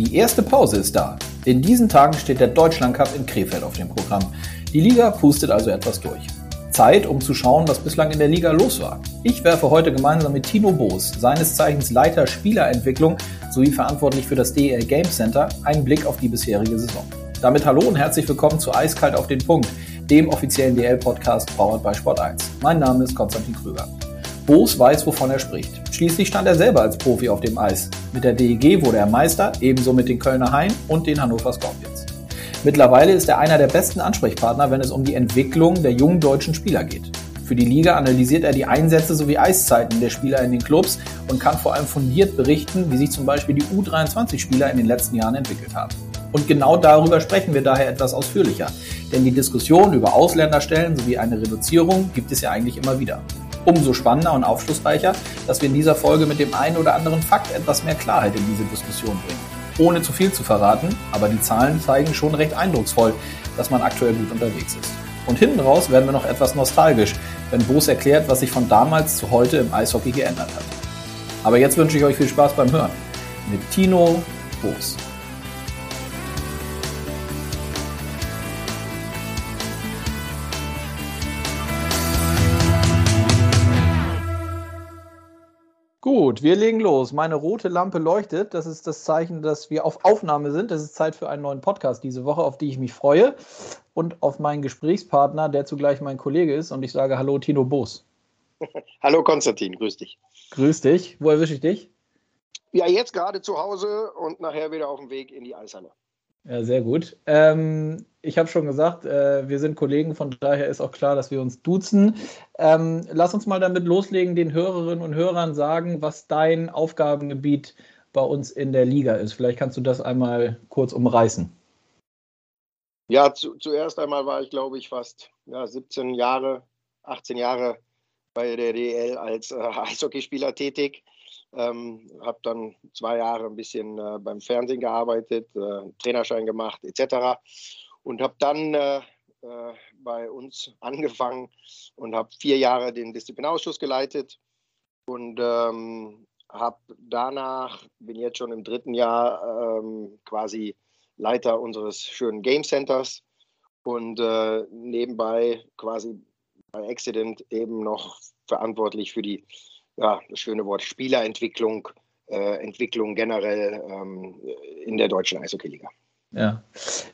Die erste Pause ist da. In diesen Tagen steht der Deutschland Cup in Krefeld auf dem Programm. Die Liga pustet also etwas durch. Zeit, um zu schauen, was bislang in der Liga los war. Ich werfe heute gemeinsam mit Tino Boos, seines Zeichens Leiter Spielerentwicklung sowie verantwortlich für das DEL Game Center, einen Blick auf die bisherige Saison. Damit hallo und herzlich willkommen zu Eiskalt auf den Punkt, dem offiziellen DL-Podcast powered by Sport 1. Mein Name ist Konstantin Krüger. Boos weiß, wovon er spricht. Schließlich stand er selber als Profi auf dem Eis. Mit der DEG wurde er Meister, ebenso mit den Kölner Hain und den Hannover Scorpions. Mittlerweile ist er einer der besten Ansprechpartner, wenn es um die Entwicklung der jungen deutschen Spieler geht. Für die Liga analysiert er die Einsätze sowie Eiszeiten der Spieler in den Clubs und kann vor allem fundiert berichten, wie sich zum Beispiel die U23-Spieler in den letzten Jahren entwickelt haben. Und genau darüber sprechen wir daher etwas ausführlicher. Denn die Diskussion über Ausländerstellen sowie eine Reduzierung gibt es ja eigentlich immer wieder. Umso spannender und aufschlussreicher, dass wir in dieser Folge mit dem einen oder anderen Fakt etwas mehr Klarheit in diese Diskussion bringen ohne zu viel zu verraten, aber die Zahlen zeigen schon recht eindrucksvoll, dass man aktuell gut unterwegs ist. Und hinten raus werden wir noch etwas nostalgisch, wenn Boos erklärt, was sich von damals zu heute im Eishockey geändert hat. Aber jetzt wünsche ich euch viel Spaß beim Hören mit Tino Boos. Gut, wir legen los. Meine rote Lampe leuchtet. Das ist das Zeichen, dass wir auf Aufnahme sind. Es ist Zeit für einen neuen Podcast diese Woche, auf die ich mich freue. Und auf meinen Gesprächspartner, der zugleich mein Kollege ist. Und ich sage Hallo, Tino Boos. Hallo, Konstantin. Grüß dich. Grüß dich. Wo erwische ich dich? Ja, jetzt gerade zu Hause und nachher wieder auf dem Weg in die Eishalle. Ja, sehr gut. Ähm, ich habe schon gesagt, äh, wir sind Kollegen, von daher ist auch klar, dass wir uns duzen. Ähm, lass uns mal damit loslegen, den Hörerinnen und Hörern sagen, was dein Aufgabengebiet bei uns in der Liga ist. Vielleicht kannst du das einmal kurz umreißen. Ja, zu, zuerst einmal war ich, glaube ich, fast ja, 17 Jahre, 18 Jahre bei der DL als äh, Eishockeyspieler tätig. Ähm, habe dann zwei Jahre ein bisschen äh, beim Fernsehen gearbeitet, äh, Trainerschein gemacht etc. Und habe dann äh, äh bei uns angefangen und habe vier Jahre den Disziplinarausschuss geleitet und ähm, habe danach, bin jetzt schon im dritten Jahr ähm, quasi Leiter unseres schönen Game Centers und äh, nebenbei quasi bei Accident eben noch verantwortlich für die ja, das schöne Wort Spielerentwicklung, äh, Entwicklung generell ähm, in der deutschen Eishockeyliga. Ja,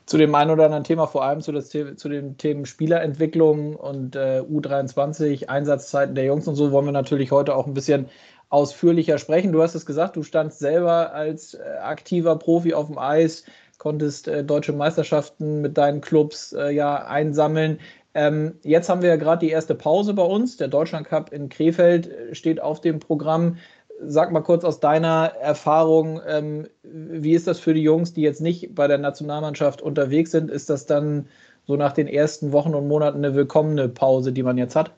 zu dem einen oder anderen Thema, vor allem zu, das, zu den Themen Spielerentwicklung und äh, U23, Einsatzzeiten der Jungs und so, wollen wir natürlich heute auch ein bisschen ausführlicher sprechen. Du hast es gesagt, du standst selber als äh, aktiver Profi auf dem Eis, konntest äh, deutsche Meisterschaften mit deinen Clubs äh, ja einsammeln. Ähm, jetzt haben wir ja gerade die erste Pause bei uns. Der Deutschland Cup in Krefeld äh, steht auf dem Programm. Sag mal kurz aus deiner Erfahrung, ähm, wie ist das für die Jungs, die jetzt nicht bei der Nationalmannschaft unterwegs sind? Ist das dann so nach den ersten Wochen und Monaten eine willkommene Pause, die man jetzt hat?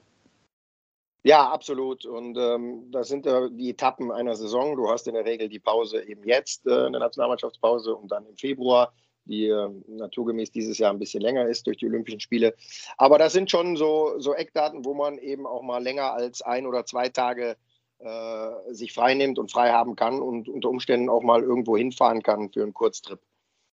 Ja, absolut. Und ähm, das sind äh, die Etappen einer Saison. Du hast in der Regel die Pause eben jetzt, äh, eine Nationalmannschaftspause, und dann im Februar die äh, naturgemäß dieses Jahr ein bisschen länger ist durch die Olympischen Spiele. Aber das sind schon so, so Eckdaten, wo man eben auch mal länger als ein oder zwei Tage äh, sich frei nimmt und frei haben kann und unter Umständen auch mal irgendwo hinfahren kann für einen Kurztrip.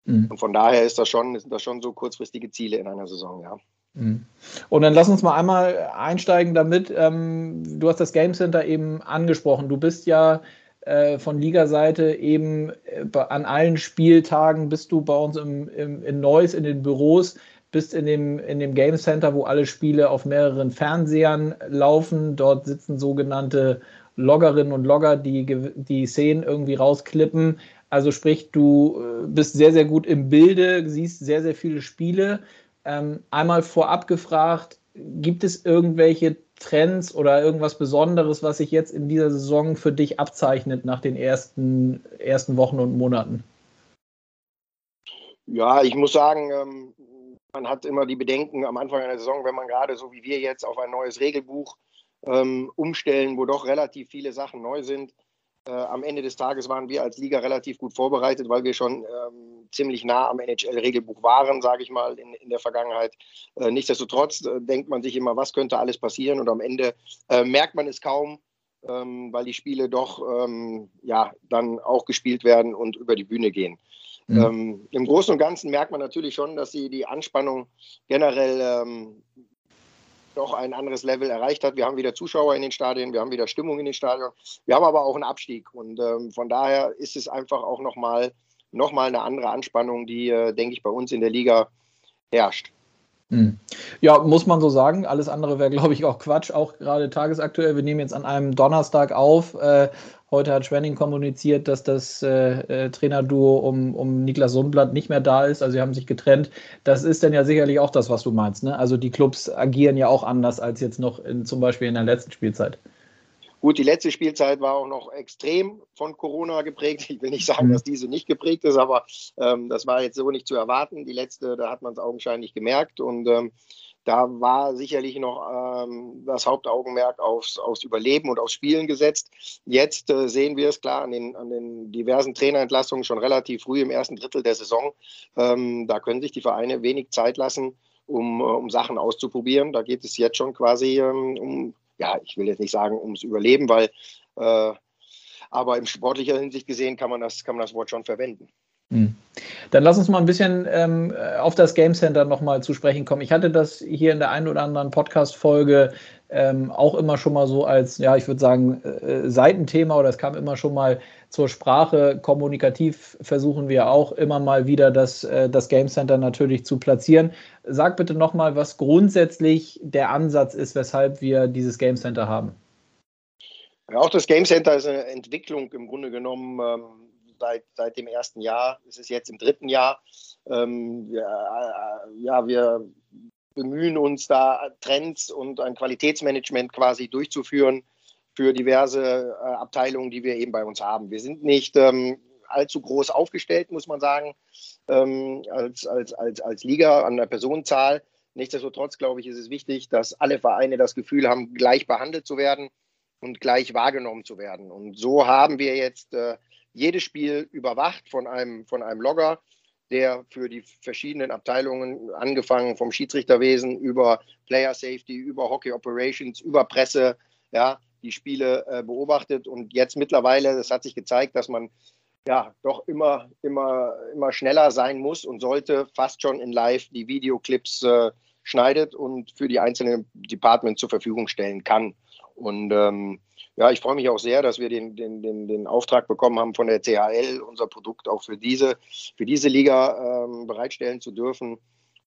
Mhm. Und von daher ist das schon, sind das schon so kurzfristige Ziele in einer Saison, ja. Mhm. Und dann lass uns mal einmal einsteigen damit. Ähm, du hast das Game Center eben angesprochen. Du bist ja äh, von Ligaseite eben äh, an allen Spieltagen bist du bei uns im, im, in Neuss in den Büros, bist in dem, in dem Game Center, wo alle Spiele auf mehreren Fernsehern laufen. Dort sitzen sogenannte Loggerinnen und Logger, die die Szenen irgendwie rausklippen. Also sprich, du äh, bist sehr, sehr gut im Bilde, siehst sehr, sehr viele Spiele. Ähm, einmal vorab gefragt, gibt es irgendwelche Trends oder irgendwas Besonderes, was sich jetzt in dieser Saison für dich abzeichnet nach den ersten, ersten Wochen und Monaten? Ja, ich muss sagen, ähm, man hat immer die Bedenken am Anfang einer Saison, wenn man gerade so wie wir jetzt auf ein neues Regelbuch ähm, umstellen, wo doch relativ viele Sachen neu sind. Äh, am Ende des Tages waren wir als Liga relativ gut vorbereitet, weil wir schon ähm, ziemlich nah am NHL-Regelbuch waren, sage ich mal, in, in der Vergangenheit. Äh, nichtsdestotrotz äh, denkt man sich immer, was könnte alles passieren und am Ende äh, merkt man es kaum, ähm, weil die Spiele doch ähm, ja, dann auch gespielt werden und über die Bühne gehen. Mhm. Ähm, Im Großen und Ganzen merkt man natürlich schon, dass sie die Anspannung generell ähm, doch ein anderes Level erreicht hat. Wir haben wieder Zuschauer in den Stadien, wir haben wieder Stimmung in den Stadien, wir haben aber auch einen Abstieg. Und ähm, von daher ist es einfach auch nochmal noch mal eine andere Anspannung, die, äh, denke ich, bei uns in der Liga herrscht. Hm. Ja, muss man so sagen. Alles andere wäre, glaube ich, auch Quatsch. Auch gerade tagesaktuell. Wir nehmen jetzt an einem Donnerstag auf. Äh, heute hat Schwenning kommuniziert, dass das äh, äh, Trainerduo um, um Niklas Sundblatt nicht mehr da ist. Also sie haben sich getrennt. Das ist dann ja sicherlich auch das, was du meinst. Ne? Also die Clubs agieren ja auch anders als jetzt noch in, zum Beispiel in der letzten Spielzeit. Gut, die letzte Spielzeit war auch noch extrem von Corona geprägt. Ich will nicht sagen, dass diese nicht geprägt ist, aber ähm, das war jetzt so nicht zu erwarten. Die letzte, da hat man es augenscheinlich gemerkt und ähm, da war sicherlich noch ähm, das Hauptaugenmerk aufs, aufs, Überleben und aufs Spielen gesetzt. Jetzt äh, sehen wir es klar an den, an den, diversen Trainerentlassungen schon relativ früh im ersten Drittel der Saison. Ähm, da können sich die Vereine wenig Zeit lassen, um, äh, um Sachen auszuprobieren. Da geht es jetzt schon quasi ähm, um ja, ich will jetzt nicht sagen ums Überleben, weil, äh, aber in sportlicher Hinsicht gesehen kann man das, kann man das Wort schon verwenden. Hm. Dann lass uns mal ein bisschen ähm, auf das Game Center nochmal zu sprechen kommen. Ich hatte das hier in der einen oder anderen Podcast-Folge ähm, auch immer schon mal so als, ja, ich würde sagen, äh, Seitenthema oder es kam immer schon mal zur Sprache. Kommunikativ versuchen wir auch immer mal wieder das, äh, das Game Center natürlich zu platzieren. Sag bitte nochmal, was grundsätzlich der Ansatz ist, weshalb wir dieses Game Center haben. Ja, auch das Game Center ist eine Entwicklung im Grunde genommen ähm, seit, seit dem ersten Jahr. Es ist jetzt im dritten Jahr. Ähm, ja, äh, ja, wir bemühen uns da Trends und ein Qualitätsmanagement quasi durchzuführen für diverse äh, Abteilungen, die wir eben bei uns haben. Wir sind nicht ähm, allzu groß aufgestellt, muss man sagen, ähm, als, als, als, als Liga an der Personenzahl. Nichtsdestotrotz, glaube ich, ist es wichtig, dass alle Vereine das Gefühl haben, gleich behandelt zu werden und gleich wahrgenommen zu werden. Und so haben wir jetzt äh, jedes Spiel überwacht von einem, von einem Logger, der für die verschiedenen Abteilungen, angefangen vom Schiedsrichterwesen über Player Safety, über Hockey Operations, über Presse, ja, die Spiele äh, beobachtet. Und jetzt mittlerweile, das hat sich gezeigt, dass man ja doch immer, immer, immer schneller sein muss und sollte fast schon in Live die Videoclips äh, schneidet und für die einzelnen Departments zur Verfügung stellen kann. Und ähm, ja, ich freue mich auch sehr, dass wir den, den, den, den Auftrag bekommen haben von der CHL, unser Produkt auch für diese, für diese Liga ähm, bereitstellen zu dürfen.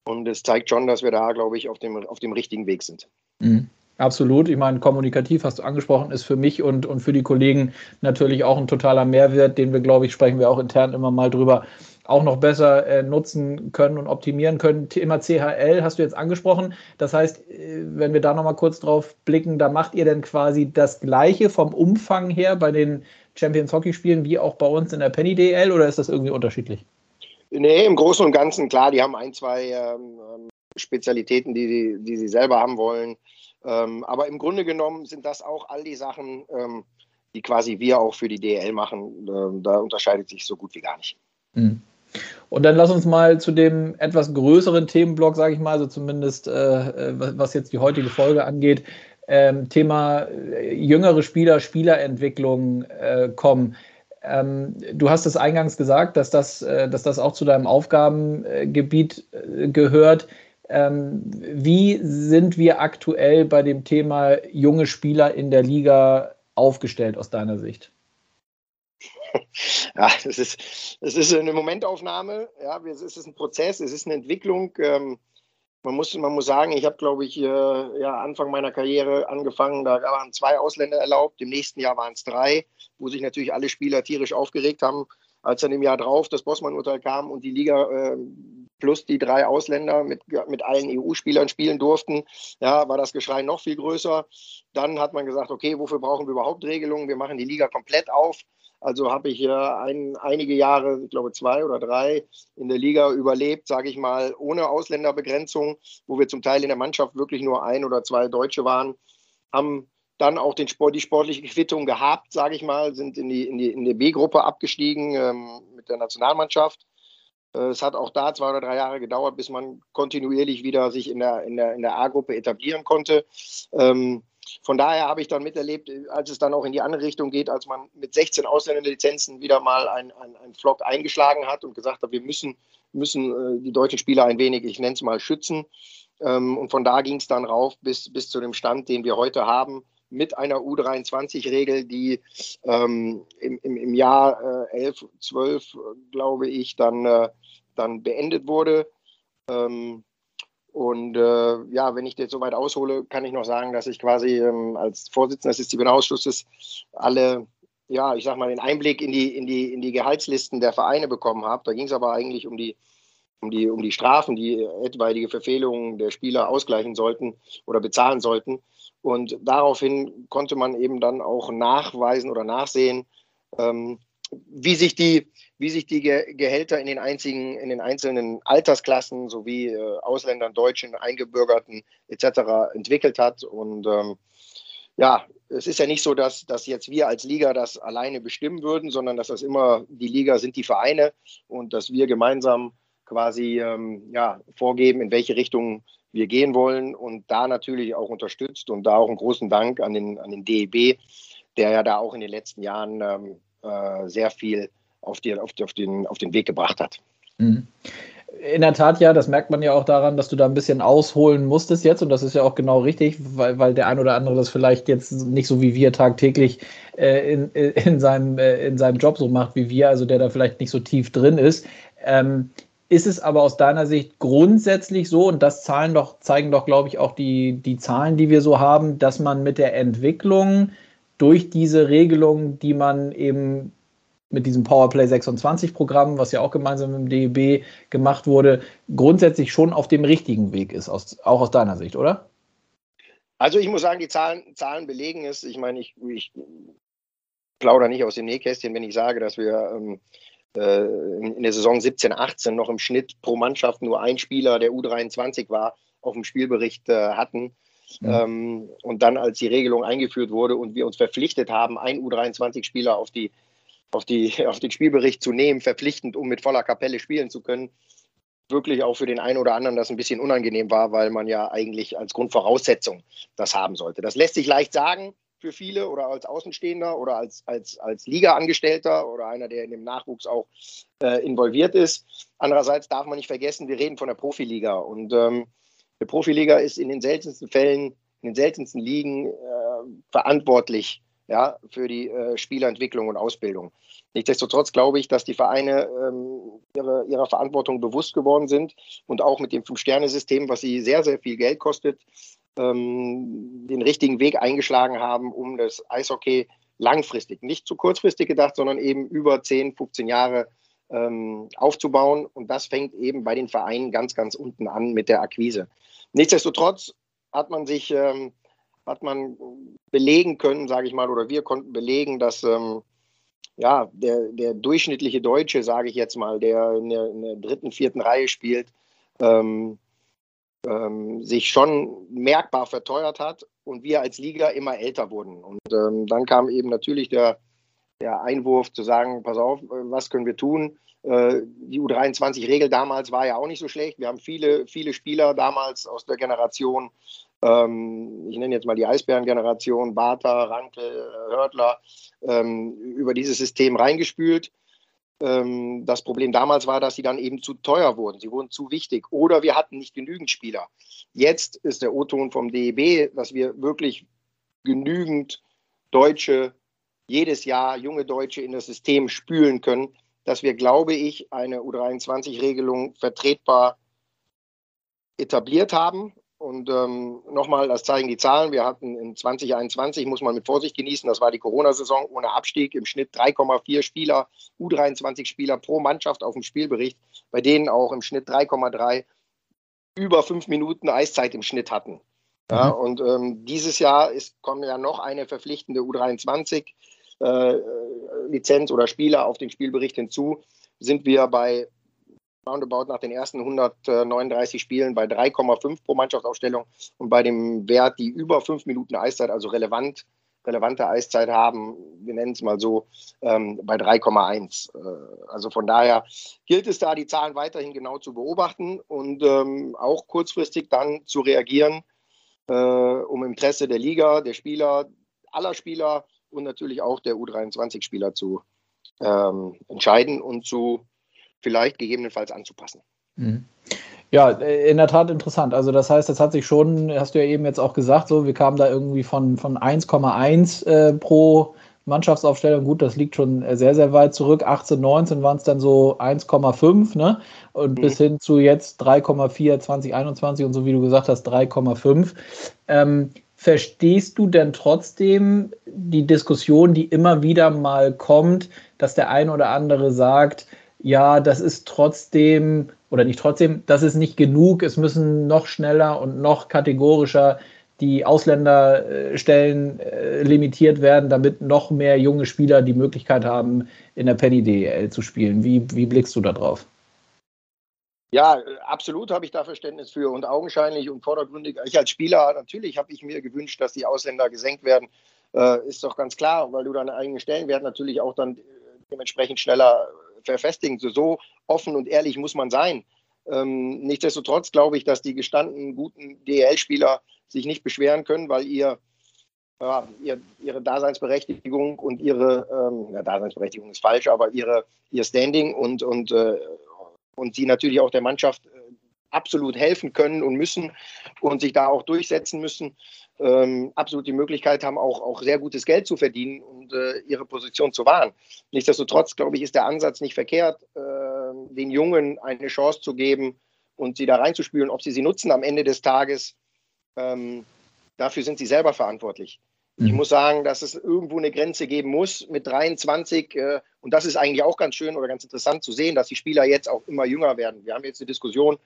Und es zeigt schon, dass wir da, glaube ich, auf dem, auf dem richtigen Weg sind. Mhm. Absolut. Ich meine, kommunikativ hast du angesprochen, ist für mich und, und für die Kollegen natürlich auch ein totaler Mehrwert, den wir, glaube ich, sprechen wir auch intern immer mal drüber, auch noch besser äh, nutzen können und optimieren können. Thema CHL hast du jetzt angesprochen. Das heißt, äh, wenn wir da nochmal kurz drauf blicken, da macht ihr denn quasi das Gleiche vom Umfang her bei den Champions Hockey Spielen wie auch bei uns in der Penny DL oder ist das irgendwie unterschiedlich? Nee, im Großen und Ganzen, klar, die haben ein, zwei ähm, ähm Spezialitäten, die, die, die sie selber haben wollen. Ähm, aber im Grunde genommen sind das auch all die Sachen, ähm, die quasi wir auch für die DL machen. Ähm, da unterscheidet sich so gut wie gar nicht. Mhm. Und dann lass uns mal zu dem etwas größeren Themenblock, sage ich mal, also zumindest äh, äh was jetzt die heutige Folge angeht, ähm, Thema äh, jüngere Spieler, Spielerentwicklung äh, kommen. Ähm, du hast es eingangs gesagt, dass das, äh, dass das auch zu deinem Aufgabengebiet äh, gehört. Ähm, wie sind wir aktuell bei dem Thema junge Spieler in der Liga aufgestellt aus deiner Sicht? Ja, es ist, es ist eine Momentaufnahme, ja, es ist ein Prozess, es ist eine Entwicklung. Ähm, man, muss, man muss sagen, ich habe, glaube ich, äh, ja, Anfang meiner Karriere angefangen, da waren zwei Ausländer erlaubt, im nächsten Jahr waren es drei, wo sich natürlich alle Spieler tierisch aufgeregt haben, als dann im Jahr drauf das Bossmann-Urteil kam und die Liga äh, plus die drei Ausländer mit, mit allen EU-Spielern spielen durften, ja, war das Geschrei noch viel größer. Dann hat man gesagt, okay, wofür brauchen wir überhaupt Regelungen? Wir machen die Liga komplett auf. Also habe ich hier ein, einige Jahre, ich glaube zwei oder drei, in der Liga überlebt, sage ich mal, ohne Ausländerbegrenzung, wo wir zum Teil in der Mannschaft wirklich nur ein oder zwei Deutsche waren, haben dann auch den Sport, die sportliche Quittung gehabt, sage ich mal, sind in die, in die, in die B-Gruppe abgestiegen ähm, mit der Nationalmannschaft. Äh, es hat auch da zwei oder drei Jahre gedauert, bis man kontinuierlich wieder sich in der, in der, in der A-Gruppe etablieren konnte. Ähm, von daher habe ich dann miterlebt, als es dann auch in die andere Richtung geht, als man mit 16 Ausländerlizenzen wieder mal ein, ein, ein Flock eingeschlagen hat und gesagt hat, wir müssen, müssen äh, die deutschen Spieler ein wenig, ich nenne es mal, schützen. Ähm, und von da ging es dann rauf bis, bis zu dem Stand, den wir heute haben, mit einer U23-Regel, die ähm, im, im, im, Jahr äh, 11, 12, glaube ich, dann, äh, dann beendet wurde. Ähm, und äh, ja, wenn ich jetzt so weit aushole, kann ich noch sagen, dass ich quasi ähm, als Vorsitzender des Disziplinausschusses alle, ja, ich sag mal, den Einblick in die, in die, in die Gehaltslisten der Vereine bekommen habe. Da ging es aber eigentlich um die, um, die, um die Strafen, die etwaige Verfehlungen der Spieler ausgleichen sollten oder bezahlen sollten. Und daraufhin konnte man eben dann auch nachweisen oder nachsehen, ähm, wie sich die, wie sich die Gehälter in den, einzigen, in den einzelnen Altersklassen sowie äh, Ausländern, Deutschen, Eingebürgerten etc. entwickelt hat. Und ähm, ja, es ist ja nicht so, dass, dass jetzt wir als Liga das alleine bestimmen würden, sondern dass das immer die Liga sind die Vereine und dass wir gemeinsam quasi ähm, ja, vorgeben, in welche Richtung wir gehen wollen und da natürlich auch unterstützt und da auch einen großen Dank an den, an den DEB, der ja da auch in den letzten Jahren ähm, äh, sehr viel auf, die, auf, die, auf, den, auf den Weg gebracht hat. Mhm. In der Tat, ja, das merkt man ja auch daran, dass du da ein bisschen ausholen musstest jetzt und das ist ja auch genau richtig, weil, weil der ein oder andere das vielleicht jetzt nicht so wie wir tagtäglich äh, in, in, seinem, äh, in seinem Job so macht wie wir, also der da vielleicht nicht so tief drin ist. Ähm, ist es aber aus deiner Sicht grundsätzlich so, und das Zahlen doch, zeigen doch, glaube ich, auch die, die Zahlen, die wir so haben, dass man mit der Entwicklung durch diese Regelung, die man eben mit diesem Powerplay 26 Programm, was ja auch gemeinsam mit dem DEB gemacht wurde, grundsätzlich schon auf dem richtigen Weg ist, aus, auch aus deiner Sicht, oder? Also ich muss sagen, die Zahlen, Zahlen belegen es. Ich meine, ich, ich plaudere nicht aus dem Nähkästchen, wenn ich sage, dass wir ähm, äh, in der Saison 17, 18 noch im Schnitt pro Mannschaft nur ein Spieler, der U23 war, auf dem Spielbericht äh, hatten. Mhm. Ähm, und dann, als die Regelung eingeführt wurde und wir uns verpflichtet haben, ein U23-Spieler auf, die, auf, die, auf den Spielbericht zu nehmen, verpflichtend, um mit voller Kapelle spielen zu können, wirklich auch für den einen oder anderen das ein bisschen unangenehm war, weil man ja eigentlich als Grundvoraussetzung das haben sollte. Das lässt sich leicht sagen, für viele oder als Außenstehender oder als, als, als Liga-Angestellter oder einer, der in dem Nachwuchs auch äh, involviert ist. Andererseits darf man nicht vergessen, wir reden von der Profiliga und ähm, die Profiliga ist in den seltensten Fällen, in den seltensten Ligen äh, verantwortlich ja, für die äh, Spielerentwicklung und Ausbildung. Nichtsdestotrotz glaube ich, dass die Vereine ähm, ihre, ihrer Verantwortung bewusst geworden sind und auch mit dem Fünf-Sterne-System, was sie sehr, sehr viel Geld kostet, ähm, den richtigen Weg eingeschlagen haben, um das Eishockey langfristig, nicht zu kurzfristig gedacht, sondern eben über 10, 15 Jahre ähm, aufzubauen. Und das fängt eben bei den Vereinen ganz, ganz unten an mit der Akquise. Nichtsdestotrotz hat man sich, ähm, hat man belegen können, sage ich mal, oder wir konnten belegen, dass ähm, ja, der, der durchschnittliche Deutsche, sage ich jetzt mal, der in der, in der dritten, vierten Reihe spielt, ähm, ähm, sich schon merkbar verteuert hat und wir als Liga immer älter wurden. Und ähm, dann kam eben natürlich der, der Einwurf zu sagen, pass auf, was können wir tun? Äh, die U23-Regel damals war ja auch nicht so schlecht. Wir haben viele, viele Spieler damals aus der Generation, ähm, ich nenne jetzt mal die Eisbären-Generation, Barter, Rankel, Hörtler, ähm, über dieses System reingespült. Ähm, das Problem damals war, dass sie dann eben zu teuer wurden. Sie wurden zu wichtig oder wir hatten nicht genügend Spieler. Jetzt ist der O-Ton vom DEB, dass wir wirklich genügend Deutsche jedes Jahr, junge Deutsche in das System spülen können, dass wir, glaube ich, eine U23-Regelung vertretbar etabliert haben und ähm, nochmal, das zeigen die Zahlen. Wir hatten in 2021, muss man mit Vorsicht genießen, das war die Corona-Saison ohne Abstieg, im Schnitt 3,4 Spieler, U23-Spieler pro Mannschaft auf dem Spielbericht, bei denen auch im Schnitt 3,3 über fünf Minuten Eiszeit im Schnitt hatten. Ja, mhm. Und ähm, dieses Jahr ist, kommen ja noch eine verpflichtende U23-Lizenz äh, oder Spieler auf den Spielbericht hinzu. Sind wir bei roundabout nach den ersten 139 Spielen bei 3,5 pro Mannschaftsaufstellung und bei dem Wert, die über fünf Minuten Eiszeit, also relevant, relevante Eiszeit haben, wir nennen es mal so, ähm, bei 3,1. Äh, also von daher gilt es da, die Zahlen weiterhin genau zu beobachten und ähm, auch kurzfristig dann zu reagieren. äh, um im Interesse der Liga, der Spieler, aller Spieler und natürlich auch der U23-Spieler zu ähm, entscheiden und zu vielleicht gegebenenfalls anzupassen. Mhm. Ja, in der Tat interessant. Also das heißt, das hat sich schon, hast du ja eben jetzt auch gesagt, so wir kamen da irgendwie von, von 1,1 äh, pro Mannschaftsaufstellung. Gut, das liegt schon sehr, sehr weit zurück. 18, 19 waren es dann so 1,5, ne? Und mhm. bis hin zu jetzt 3,4, 2021 und so wie du gesagt hast, 3,5. Ähm, verstehst du denn trotzdem die Diskussion, die immer wieder mal kommt, dass der eine oder andere sagt, ja, das ist trotzdem, oder nicht trotzdem, das ist nicht genug, es müssen noch schneller und noch kategorischer die Ausländerstellen äh, limitiert werden, damit noch mehr junge Spieler die Möglichkeit haben, in der Penny DEL zu spielen. Wie, wie blickst du da drauf? Ja, absolut habe ich da Verständnis für und augenscheinlich und vordergründig. Ich als Spieler, natürlich habe ich mir gewünscht, dass die Ausländer gesenkt werden. Äh, ist doch ganz klar, weil du deine eigenen Stellenwert natürlich auch dann dementsprechend schneller verfestigen. So, so offen und ehrlich muss man sein. Ähm, nichtsdestotrotz glaube ich, dass die gestandenen guten DEL-Spieler sich nicht beschweren können, weil ihr, ja, ihr ihre Daseinsberechtigung und ihre, ähm, ja, Daseinsberechtigung ist falsch, aber ihre, ihr Standing und, und, äh, und sie natürlich auch der Mannschaft äh, absolut helfen können und müssen und sich da auch durchsetzen müssen, ähm, absolut die Möglichkeit haben, auch, auch sehr gutes Geld zu verdienen und äh, ihre Position zu wahren. Nichtsdestotrotz, glaube ich, ist der Ansatz nicht verkehrt, äh, den Jungen eine Chance zu geben und sie da reinzuspülen, ob sie sie nutzen am Ende des Tages. Ähm, dafür sind sie selber verantwortlich. Ich mhm. muss sagen, dass es irgendwo eine Grenze geben muss mit 23. Äh, und das ist eigentlich auch ganz schön oder ganz interessant zu sehen, dass die Spieler jetzt auch immer jünger werden. Wir haben jetzt eine Diskussion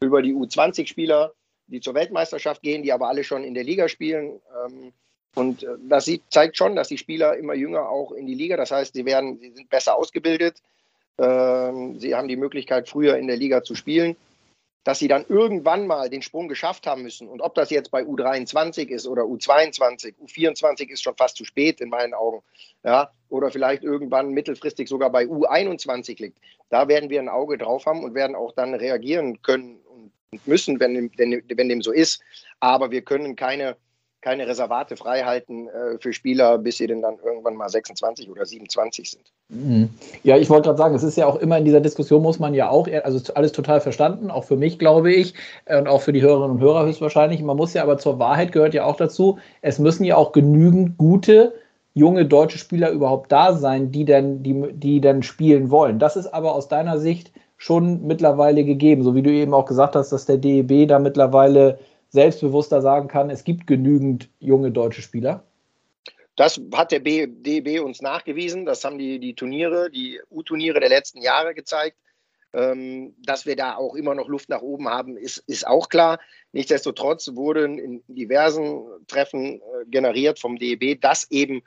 über die U20-Spieler, die zur Weltmeisterschaft gehen, die aber alle schon in der Liga spielen. Ähm, und äh, das sieht, zeigt schon, dass die Spieler immer jünger auch in die Liga. Das heißt, sie werden, sie sind besser ausgebildet. Ähm, sie haben die Möglichkeit, früher in der Liga zu spielen. Dass sie dann irgendwann mal den Sprung geschafft haben müssen. Und ob das jetzt bei U23 ist oder U22, U24 ist schon fast zu spät in meinen Augen. Ja, oder vielleicht irgendwann mittelfristig sogar bei U21 liegt. Da werden wir ein Auge drauf haben und werden auch dann reagieren können müssen, wenn, wenn, wenn dem so ist. Aber wir können keine, keine Reservate freihalten äh, für Spieler, bis sie denn dann irgendwann mal 26 oder 27 sind. Mhm. Ja, ich wollte gerade sagen, es ist ja auch immer in dieser Diskussion, muss man ja auch, also alles total verstanden, auch für mich, glaube ich, äh, und auch für die Hörerinnen und Hörer höchstwahrscheinlich. Man muss ja aber zur Wahrheit gehört ja auch dazu, es müssen ja auch genügend gute junge deutsche Spieler überhaupt da sein, die dann, die, die dann spielen wollen. Das ist aber aus deiner Sicht schon mittlerweile gegeben. So wie du eben auch gesagt hast, dass der DEB da mittlerweile selbstbewusster sagen kann, es gibt genügend junge deutsche Spieler? Das hat der DEB uns nachgewiesen. Das haben die, die Turniere, die U-Turniere der letzten Jahre gezeigt. Ähm, dass wir da auch immer noch Luft nach oben haben, ist, ist auch klar. Nichtsdestotrotz wurden in diversen Treffen äh, generiert vom DEB, dass eben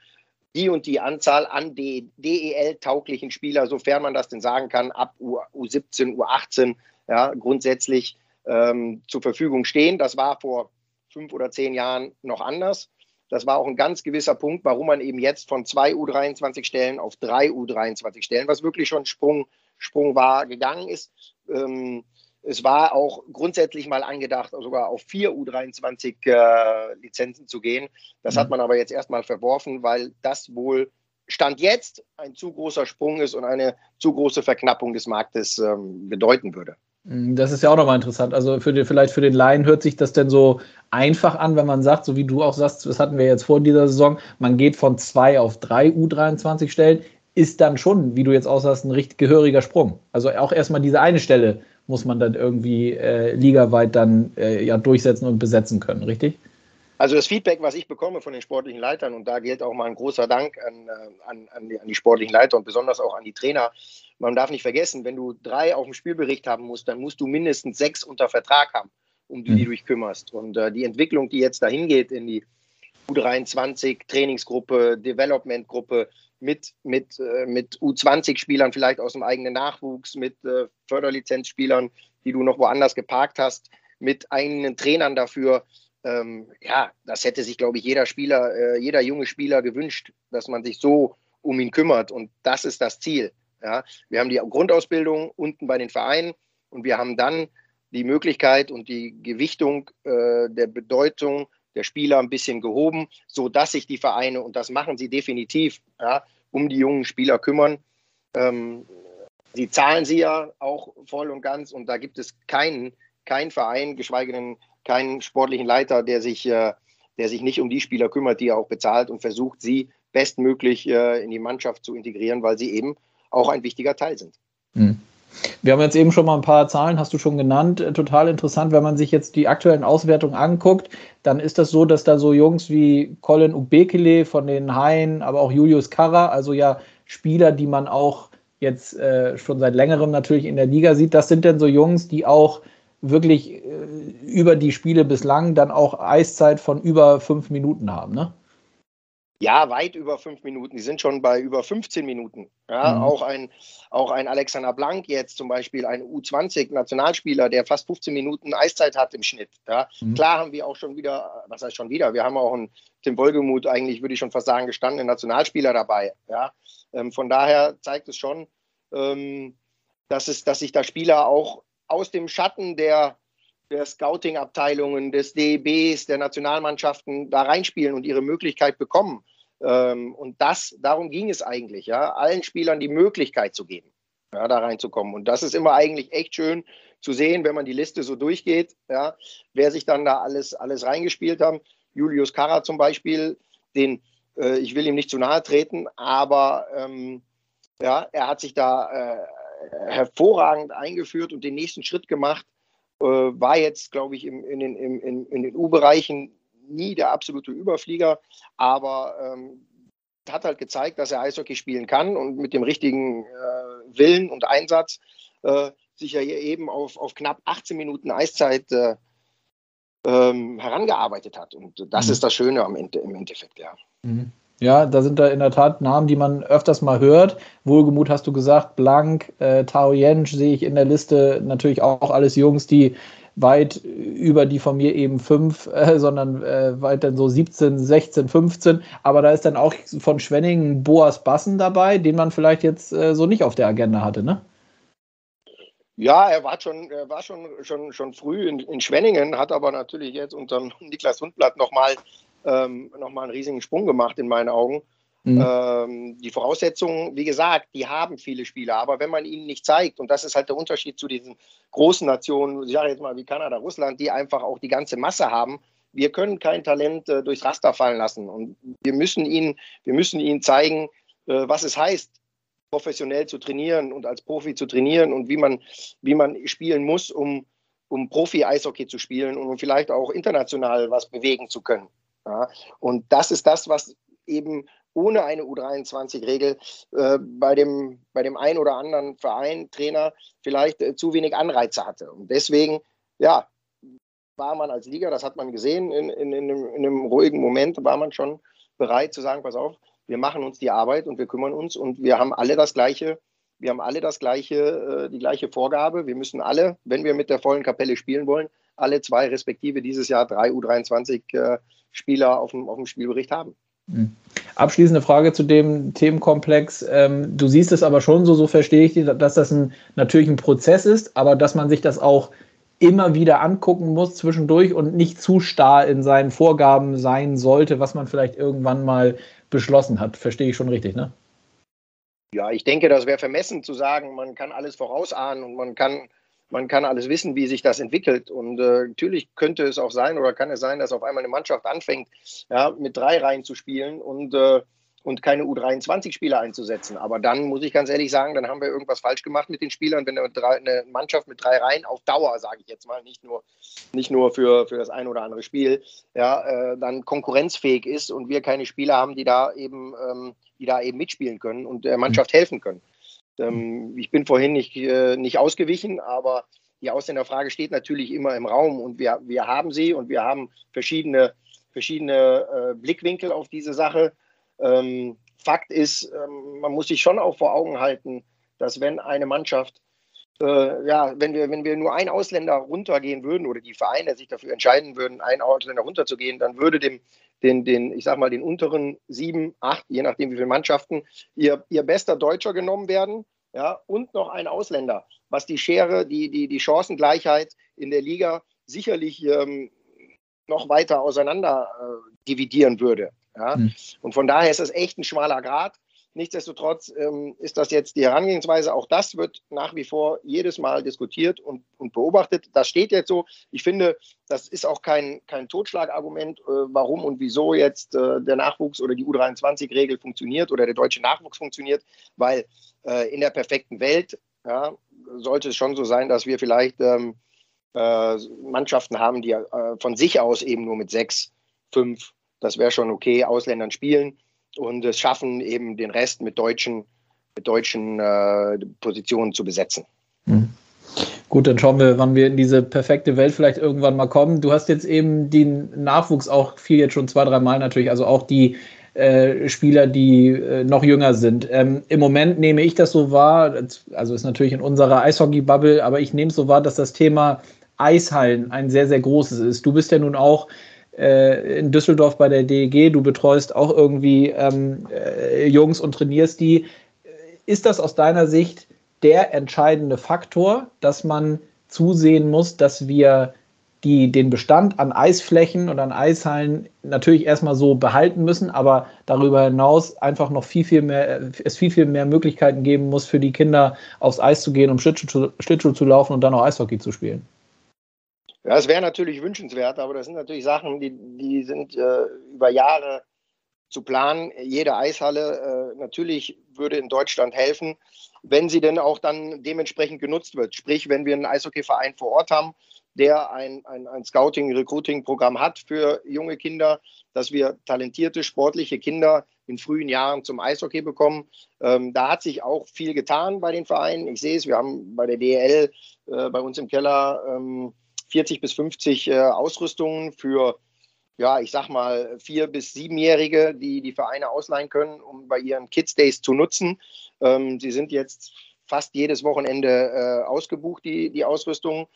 die und die Anzahl an DEL-tauglichen Spieler, sofern man das denn sagen kann, ab U, 17 U18 ja, grundsätzlich ähm, zur Verfügung stehen. Das war vor fünf oder zehn Jahren noch anders. Das war auch ein ganz gewisser Punkt, warum man eben jetzt von zwei U23-Stellen auf drei U23-Stellen, was wirklich schon Sprung, Sprung war, gegangen ist. Ähm, es war auch grundsätzlich mal angedacht, sogar auf vier U23-Lizenzen äh, zu gehen. Das mhm. hat man aber jetzt erstmal verworfen, weil das wohl Stand jetzt ein zu großer Sprung ist und eine zu große Verknappung des Marktes ähm, bedeuten würde. Mhm, das ist ja auch nochmal interessant. Also für die, vielleicht für den Laien hört sich das denn so einfach an, wenn man sagt, so wie du auch sagst, das hatten wir jetzt vor dieser Saison, man geht von zwei auf drei U23 Stellen, ist dann schon, wie du jetzt auch sagst, ein richtig gehöriger Sprung. Also auch erstmal diese eine Stelle muss man dann irgendwie äh, ligaweit dann äh, ja durchsetzen und besetzen können, richtig? Also das Feedback, was ich bekomme von den sportlichen Leitern, und da gilt auch mal ein großer Dank an, äh, an, an, die, an die sportlichen Leiter und besonders auch an die Trainer. Man darf nicht vergessen, wenn du drei auf dem Spielbericht haben musst, dann musst du mindestens sechs unter Vertrag haben, um die mhm. du dich kümmerst. Und äh, die Entwicklung, die jetzt dahin geht in die U23 Trainingsgruppe, Development-Gruppe, mit, mit, äh, mit U20-Spielern vielleicht aus dem eigenen Nachwuchs, mit äh, Förderlizenzspielern, die du noch woanders geparkt hast, mit eigenen Trainern dafür. Ähm, ja, das hätte sich, glaube ich, jeder Spieler, äh, jeder junge Spieler gewünscht, dass man sich so um ihn kümmert. Und das ist das Ziel. Ja, wir haben die Grundausbildung unten bei den Vereinen und wir haben dann die Möglichkeit und die Gewichtung äh, der Bedeutung der Spieler ein bisschen gehoben, sodass sich die Vereine, und das machen sie definitiv, ja, um die jungen Spieler kümmern. Ähm, sie zahlen sie ja auch voll und ganz und da gibt es keinen, keinen Verein, geschweige denn keinen sportlichen Leiter, der sich, äh, der sich nicht um die Spieler kümmert, die er auch bezahlt und versucht, sie bestmöglich äh, in die Mannschaft zu integrieren, weil sie eben auch ein wichtiger Teil sind. Mhm. Wir haben jetzt eben schon mal ein paar Zahlen, hast du schon genannt. Äh, total interessant, wenn man sich jetzt die aktuellen Auswertungen anguckt, dann ist das so, dass da so Jungs wie Colin Ubekele von den Haien, aber auch Julius Karra, also ja Spieler, die man auch jetzt äh, schon seit längerem natürlich in der Liga sieht, das sind denn so Jungs, die auch wirklich äh, über die Spiele bislang dann auch Eiszeit von über fünf Minuten haben, ne? Ja, weit über fünf Minuten. Die sind schon bei über 15 Minuten. Ja, mhm. auch, ein, auch ein Alexander Blank jetzt zum Beispiel, ein U20-Nationalspieler, der fast 15 Minuten Eiszeit hat im Schnitt. Ja. Mhm. Klar haben wir auch schon wieder, was heißt schon wieder, wir haben auch einen Tim Wolgemuth, eigentlich würde ich schon fast sagen, gestandenen Nationalspieler dabei. Ja. Ähm, von daher zeigt es schon, ähm, dass, es, dass sich da Spieler auch aus dem Schatten der, der Scouting-Abteilungen, des DEBs, der Nationalmannschaften da reinspielen und ihre Möglichkeit bekommen. Ähm, und das, darum ging es eigentlich, ja, allen Spielern die Möglichkeit zu geben, ja, da reinzukommen. Und das ist immer eigentlich echt schön zu sehen, wenn man die Liste so durchgeht, ja, wer sich dann da alles, alles reingespielt haben. Julius Karra zum Beispiel, den, äh, ich will ihm nicht zu nahe treten, aber ähm, ja, er hat sich da äh, hervorragend eingeführt und den nächsten Schritt gemacht. Äh, war jetzt, glaube ich, im, in den, in, in den U-Bereichen nie der absolute Überflieger, aber ähm, hat halt gezeigt, dass er Eishockey spielen kann und mit dem richtigen äh, Willen und Einsatz äh, sich ja hier eben auf, auf knapp 18 Minuten Eiszeit äh, ähm, herangearbeitet hat. Und das mhm. ist das Schöne am im Endeffekt, ja. Mhm. Ja, da sind da in der Tat Namen, die man öfters mal hört. Wohlgemut hast du gesagt, Blank, äh, Tao Jensch sehe ich in der Liste natürlich auch alles Jungs, die weit über die von mir eben fünf, äh, sondern äh, weit dann so 17, 16, 15. Aber da ist dann auch von Schwenningen Boas Bassen dabei, den man vielleicht jetzt äh, so nicht auf der Agenda hatte, ne? Ja, er war schon, er war schon, schon, schon früh in, in Schwenningen, hat aber natürlich jetzt unter Niklas Hundblatt nochmal ähm, noch einen riesigen Sprung gemacht in meinen Augen. Mhm. Ähm, die Voraussetzungen, wie gesagt, die haben viele Spieler, aber wenn man ihnen nicht zeigt, und das ist halt der Unterschied zu diesen großen Nationen, ich sage jetzt mal wie Kanada, Russland, die einfach auch die ganze Masse haben, wir können kein Talent äh, durchs Raster fallen lassen. Und wir müssen ihnen, wir müssen ihnen zeigen, äh, was es heißt, professionell zu trainieren und als Profi zu trainieren und wie man, wie man spielen muss, um, um Profi-Eishockey zu spielen und um vielleicht auch international was bewegen zu können. Ja? Und das ist das, was eben ohne eine U23-Regel äh, bei, dem, bei dem einen oder anderen Verein, Trainer vielleicht äh, zu wenig Anreize hatte. Und deswegen, ja, war man als Liga, das hat man gesehen, in, in, in, einem, in einem ruhigen Moment war man schon bereit zu sagen, pass auf, wir machen uns die Arbeit und wir kümmern uns und wir haben alle das gleiche, wir haben alle das gleiche, äh, die gleiche Vorgabe. Wir müssen alle, wenn wir mit der vollen Kapelle spielen wollen, alle zwei respektive dieses Jahr drei U23-Spieler auf dem, auf dem Spielbericht haben. Hm. Abschließende Frage zu dem Themenkomplex. Ähm, du siehst es aber schon so, so verstehe ich, dass das ein, natürlich ein Prozess ist, aber dass man sich das auch immer wieder angucken muss zwischendurch und nicht zu starr in seinen Vorgaben sein sollte, was man vielleicht irgendwann mal beschlossen hat. Verstehe ich schon richtig, ne? Ja, ich denke, das wäre vermessen zu sagen, man kann alles vorausahnen und man kann man kann alles wissen, wie sich das entwickelt. Und äh, natürlich könnte es auch sein oder kann es sein, dass auf einmal eine Mannschaft anfängt, ja, mit drei Reihen zu spielen und, äh, und keine U23-Spieler einzusetzen. Aber dann muss ich ganz ehrlich sagen, dann haben wir irgendwas falsch gemacht mit den Spielern, wenn eine, Mannschaft mit drei Reihen auf Dauer, sage ich jetzt mal, nicht nur, nicht nur für, für das ein oder andere Spiel, ja, äh, dann konkurrenzfähig ist und wir keine Spieler haben, die da eben, ähm, die da eben mitspielen können und der Mannschaft helfen können. Ähm, ich bin vorhin nicht, äh, nicht ausgewichen, aber die Ausländerfrage steht natürlich immer im Raum und wir, wir haben sie und wir haben verschiedene, verschiedene äh, Blickwinkel auf diese Sache. Ähm, Fakt ist, ähm, man muss sich schon auch vor Augen halten, dass wenn eine Mannschaft, äh, ja, wenn wir, wenn wir nur ein Ausländer runtergehen würden oder die Vereine sich dafür entscheiden würden, einen Ausländer runterzugehen, dann würde dem, den, den, ich sag mal, den unteren sieben, acht, je nachdem wie viele Mannschaften, ihr, ihr bester Deutscher genommen werden, ja, und noch ein Ausländer, was die Schere, die, die, die Chancengleichheit in der Liga sicherlich ähm, noch weiter auseinander äh, dividieren würde. Ja? Mhm. Und von daher ist es echt ein schmaler Grad. Nichtsdestotrotz ähm, ist das jetzt die Herangehensweise. Auch das wird nach wie vor jedes Mal diskutiert und, und beobachtet. Das steht jetzt so. Ich finde, das ist auch kein, kein Totschlagargument, äh, warum und wieso jetzt äh, der Nachwuchs oder die U23-Regel funktioniert oder der deutsche Nachwuchs funktioniert, weil äh, in der perfekten Welt ja, sollte es schon so sein, dass wir vielleicht ähm, äh, Mannschaften haben, die äh, von sich aus eben nur mit sechs, fünf, das wäre schon okay, Ausländern spielen und es schaffen, eben den Rest mit deutschen, mit deutschen äh, Positionen zu besetzen. Mhm. Gut, dann schauen wir, wann wir in diese perfekte Welt vielleicht irgendwann mal kommen. Du hast jetzt eben den Nachwuchs auch viel jetzt schon zwei, drei Mal natürlich, also auch die äh, Spieler, die äh, noch jünger sind. Ähm, Im Moment nehme ich das so wahr, also ist natürlich in unserer Eishockey-Bubble, aber ich nehme es so wahr, dass das Thema Eishallen ein sehr, sehr großes ist. Du bist ja nun auch äh, in Düsseldorf bei der DEG, du betreust auch irgendwie ähm, äh, Jungs und trainierst die. Ist das aus deiner Sicht der entscheidende Faktor, dass man zusehen muss, dass wir die den Bestand an Eisflächen und an Eishallen natürlich erstmal so behalten müssen, aber darüber hinaus einfach noch viel, viel mehr, es viel, viel mehr Möglichkeiten geben muss, für die Kinder aufs Eis zu gehen, um Schlittschuh, Schlittschuh zu laufen und dann auch Eishockey zu spielen. Ja, es wäre natürlich wünschenswert, aber das sind natürlich Sachen, die, die sind äh, über Jahre zu planen. Jede Eishalle äh, natürlich würde in Deutschland helfen, wenn sie denn auch dann dementsprechend genutzt wird. Sprich, wenn wir einen Eishockeyverein vor Ort haben, der ein, ein, ein Scouting-Recruiting-Programm hat für junge Kinder, dass wir talentierte, sportliche Kinder in frühen Jahren zum Eishockey bekommen. Ähm, da hat sich auch viel getan bei den Vereinen. Ich sehe es, wir haben bei der DL äh, bei uns im Keller ähm, 40 bis 50 äh, Ausrüstungen für, ja, ich sag mal, vier- bis siebenjährige, die die Vereine ausleihen können, um bei ihren Kids Days zu nutzen. Ähm, sie sind jetzt fast jedes Wochenende äh, ausgebucht, die, die Ausrüstung.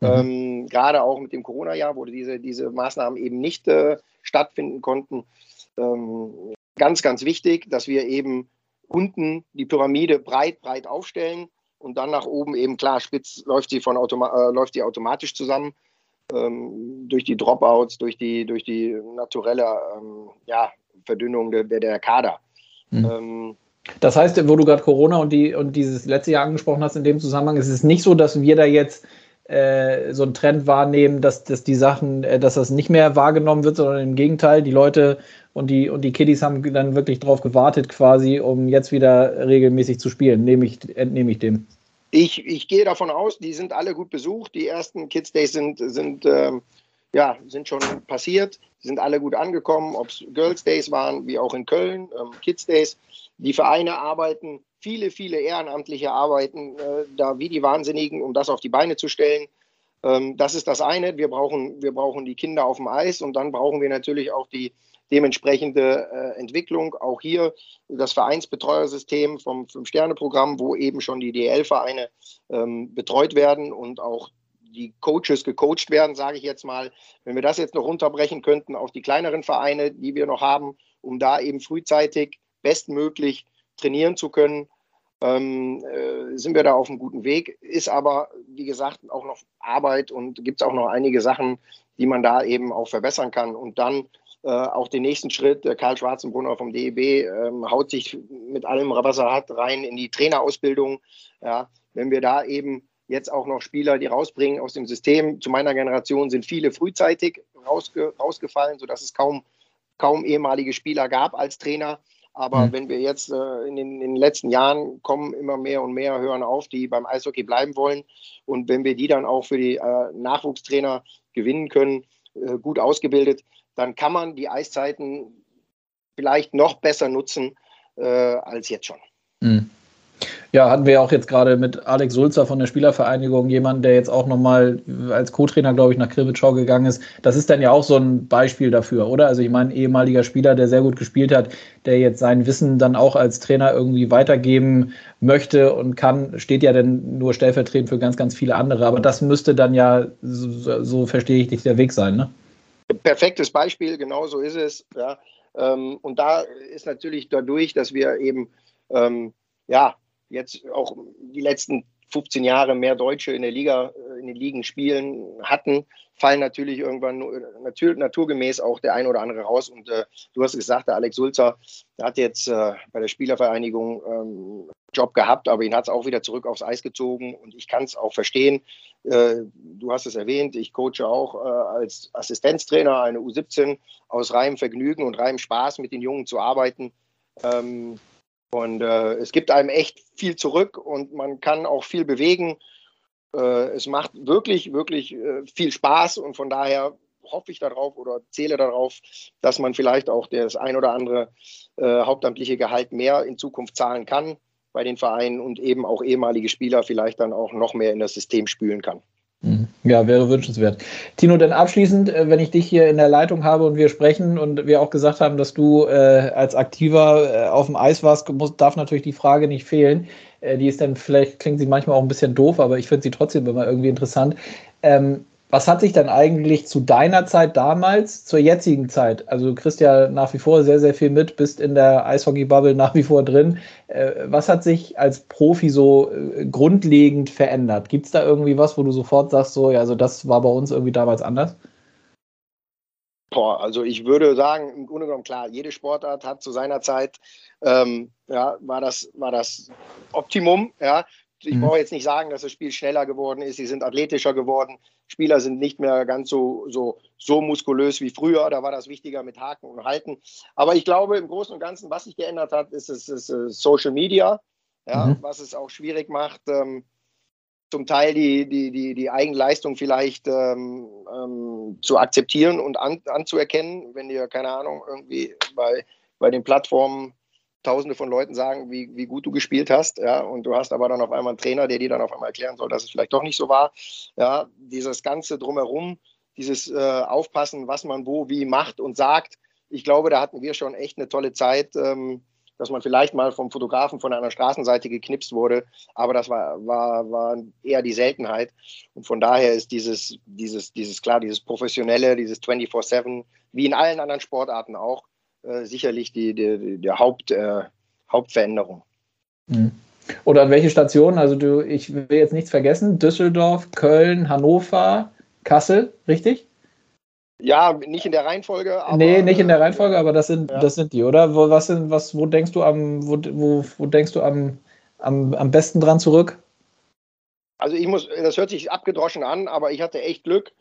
Mhm. Ähm, Gerade auch mit dem Corona-Jahr, wo diese, diese Maßnahmen eben nicht äh, stattfinden konnten. Ähm, ganz, ganz wichtig, dass wir eben unten die Pyramide breit, breit aufstellen und dann nach oben eben klar, spitz läuft sie von Automa äh, läuft die automatisch zusammen ähm, durch die Dropouts, durch die, durch die naturelle ähm, ja, Verdünnung der, der, der Kader. Mhm. Ähm, das heißt, wo du gerade Corona und, die, und dieses letzte Jahr angesprochen hast, in dem Zusammenhang, ist es nicht so, dass wir da jetzt äh, so einen Trend wahrnehmen, dass, dass die Sachen, äh, dass das nicht mehr wahrgenommen wird, sondern im Gegenteil, die Leute und die, und die Kiddies haben dann wirklich drauf gewartet, quasi, um jetzt wieder regelmäßig zu spielen. Nehme ich, entnehme ich dem. Ich, ich gehe davon aus, die sind alle gut besucht. Die ersten Kids Days sind, sind, ähm, ja, sind schon passiert, die sind alle gut angekommen, ob es Girls Days waren, wie auch in Köln, ähm, Kids Days. Die Vereine arbeiten, viele, viele Ehrenamtliche arbeiten äh, da wie die Wahnsinnigen, um das auf die Beine zu stellen. Ähm, das ist das eine. Wir brauchen, wir brauchen die Kinder auf dem Eis und dann brauchen wir natürlich auch die, dementsprechende äh, Entwicklung. Auch hier das Vereinsbetreuersystem vom Fünf-Sterne-Programm, wo eben schon die DL-Vereine ähm, betreut werden und auch die Coaches gecoacht werden, sage ich jetzt mal. Wenn wir das jetzt noch runterbrechen könnten auf die kleineren Vereine, die wir noch haben, um da eben frühzeitig bestmöglich trainieren zu können, ähm, äh, sind wir da auf einem guten Weg. Ist aber, wie gesagt, auch noch Arbeit und gibt es auch noch einige Sachen, die man da eben auch verbessern kann. Und dann äh, auch den nächsten Schritt. Der Karl Schwarzenbrunner vom DEB ähm, haut sich mit allem, was er hat, rein in die Trainerausbildung. Ja, wenn wir da eben jetzt auch noch Spieler, die rausbringen aus dem System. Zu meiner Generation sind viele frühzeitig rausge rausgefallen, sodass es kaum, kaum ehemalige Spieler gab als Trainer. Aber mhm. wenn wir jetzt äh, in, den, in, den, letzten Jahren kommen immer mehr und mehr hören auf, die beim Eishockey bleiben wollen. Und wenn wir die dann auch für die äh, Nachwuchstrainer gewinnen können, äh, gut ausgebildet, dann kann man die Eiszeiten vielleicht noch besser nutzen äh, als jetzt schon. Mhm. Ja, hatten wir ja auch jetzt gerade mit Alex Sulzer von der Spielervereinigung jemanden, der jetzt auch nochmal als Co-Trainer, glaube ich, nach Krimitschau gegangen ist. Das ist dann ja auch so ein Beispiel dafür, oder? Also ich meine, ehemaliger Spieler, der sehr gut gespielt hat, der jetzt sein Wissen dann auch als Trainer irgendwie weitergeben möchte und kann, steht ja dann nur stellvertretend für ganz, ganz viele andere. Aber das müsste dann ja, so, so verstehe ich dich, der Weg sein, ne? perfektes Beispiel, genau so ist es. Ja. Ähm, und da ist natürlich dadurch, dass wir eben ähm, ja jetzt auch die letzten 15 Jahre mehr Deutsche in der Liga, äh, in den Ligen spielen hatten, fallen natürlich irgendwann natur, naturgemäß auch der ein oder andere raus. Und äh, du hast gesagt, der Alex Sulzer, der hat jetzt äh, bei der Spielervereinigung ähm, Job gehabt, aber ihn hat es auch wieder zurück aufs Eis gezogen und ich kann es auch verstehen. Äh, du hast es erwähnt, ich coache auch äh, als Assistenztrainer eine U17 aus reinem Vergnügen und reinem Spaß mit den Jungen zu arbeiten. Ähm, und äh, es gibt einem echt viel zurück und man kann auch viel bewegen. Äh, es macht wirklich, wirklich äh, viel Spaß und von daher hoffe ich darauf oder zähle darauf, dass man vielleicht auch das ein oder andere äh, hauptamtliche Gehalt mehr in Zukunft zahlen kann bei den Vereinen und eben auch ehemalige Spieler vielleicht dann auch noch mehr in das System spülen kann. Mhm. Ja, wäre wünschenswert. Tino, denn abschließend, äh, wenn ich dich hier in der Leitung habe und wir sprechen und wir auch gesagt haben, dass du äh, als Aktiver äh, auf dem Eis warst, muss, darf natürlich die Frage nicht fehlen. Äh, die ist dann vielleicht, klingt sie manchmal auch ein bisschen doof, aber ich finde sie trotzdem immer irgendwie interessant. Ähm, was hat sich dann eigentlich zu deiner Zeit damals zur jetzigen Zeit? Also du kriegst ja nach wie vor sehr, sehr viel mit, bist in der Eishockey-Bubble nach wie vor drin. Äh, was hat sich als Profi so äh, grundlegend verändert? Gibt es da irgendwie was, wo du sofort sagst, so, ja, also das war bei uns irgendwie damals anders? Boah, also ich würde sagen, im Grunde genommen klar, jede Sportart hat zu seiner Zeit, ähm, ja, war das, war das Optimum, ja. Ich mhm. brauche jetzt nicht sagen, dass das Spiel schneller geworden ist, sie sind athletischer geworden, Spieler sind nicht mehr ganz so, so, so muskulös wie früher, da war das wichtiger mit Haken und Halten. Aber ich glaube, im Großen und Ganzen, was sich geändert hat, ist, ist, ist äh, Social Media, ja, mhm. was es auch schwierig macht, ähm, zum Teil die, die, die, die Eigenleistung vielleicht ähm, ähm, zu akzeptieren und an, anzuerkennen, wenn dir, keine Ahnung, irgendwie bei, bei den Plattformen tausende von Leuten sagen, wie, wie gut du gespielt hast, ja, und du hast aber dann auf einmal einen Trainer, der dir dann auf einmal erklären soll, dass es vielleicht doch nicht so war. Ja, dieses Ganze drumherum, dieses äh, Aufpassen, was man wo, wie macht und sagt, ich glaube, da hatten wir schon echt eine tolle Zeit, ähm, dass man vielleicht mal vom Fotografen von einer Straßenseite geknipst wurde, aber das war, war, war eher die Seltenheit. Und von daher ist dieses, dieses, dieses klar, dieses Professionelle, dieses 24-7, wie in allen anderen Sportarten auch, äh, sicherlich die, die, die Haupt, äh, Hauptveränderung. Mhm. Oder an welche Stationen? Also du, ich will jetzt nichts vergessen. Düsseldorf, Köln, Hannover, Kassel, richtig? Ja, nicht in der Reihenfolge. Aber, nee, nicht in der Reihenfolge, aber das sind, ja. das sind die, oder? Wo, was sind, was, wo denkst du am, wo, wo, wo denkst du am, am, am besten dran zurück? Also ich muss, das hört sich abgedroschen an, aber ich hatte echt Glück,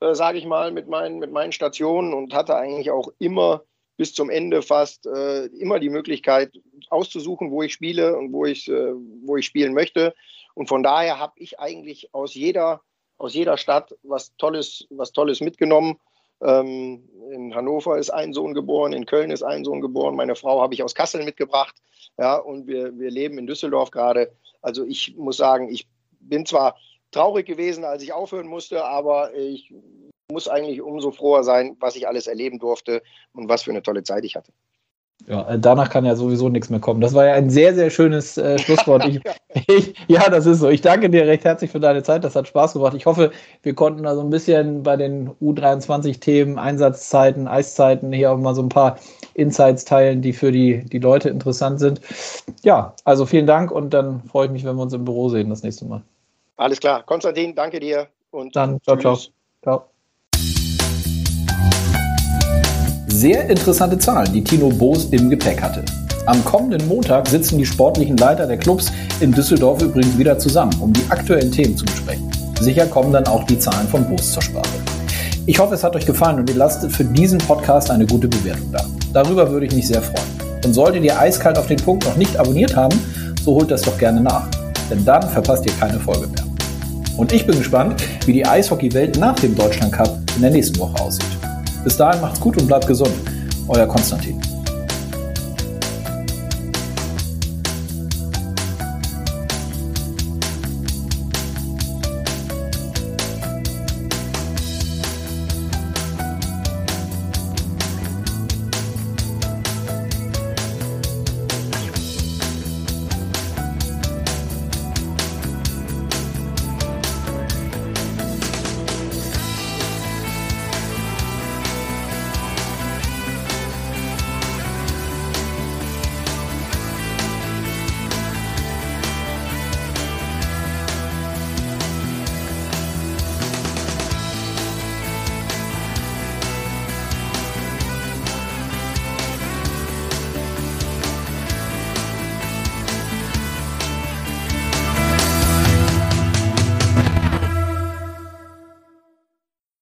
äh, sage ich mal, mit meinen, mit meinen Stationen und hatte eigentlich auch immer bis zum Ende fast äh, immer die Möglichkeit auszusuchen, wo ich spiele und wo ich, äh, wo ich spielen möchte. Und von daher habe ich eigentlich aus jeder, aus jeder Stadt was Tolles, was Tolles mitgenommen. Ähm, in Hannover ist ein Sohn geboren, in Köln ist ein Sohn geboren. Meine Frau habe ich aus Kassel mitgebracht. Ja, und wir, wir leben in Düsseldorf gerade. Also ich muss sagen, ich bin zwar traurig gewesen, als ich aufhören musste, aber ich muss eigentlich umso froher sein, was ich alles erleben durfte und was für eine tolle Zeit ich hatte. Ja, äh, danach kann ja sowieso nichts mehr kommen. Das war ja ein sehr, sehr schönes äh, Schlusswort. Ich, ich, ja, das ist so. Ich danke dir recht herzlich für deine Zeit. Das hat Spaß gemacht. Ich hoffe, wir konnten da so ein bisschen bei den U23-Themen, Einsatzzeiten, Eiszeiten hier auch mal so ein paar Insights teilen, die für die, die Leute interessant sind. Ja, also vielen Dank und dann freue ich mich, wenn wir uns im Büro sehen das nächste Mal. Alles klar. Konstantin, danke dir und dann ciao, ciao. Ciao. Sehr interessante Zahlen, die Tino Boos im Gepäck hatte. Am kommenden Montag sitzen die sportlichen Leiter der Clubs in Düsseldorf übrigens wieder zusammen, um die aktuellen Themen zu besprechen. Sicher kommen dann auch die Zahlen von Boos zur Sprache. Ich hoffe, es hat euch gefallen und ihr lasst für diesen Podcast eine gute Bewertung da. Darüber würde ich mich sehr freuen. Und solltet ihr eiskalt auf den Punkt noch nicht abonniert haben, so holt das doch gerne nach. Denn dann verpasst ihr keine Folge mehr. Und ich bin gespannt, wie die Eishockey-Welt nach dem Deutschland Cup in der nächsten Woche aussieht. Bis dahin macht's gut und bleibt gesund. Euer Konstantin.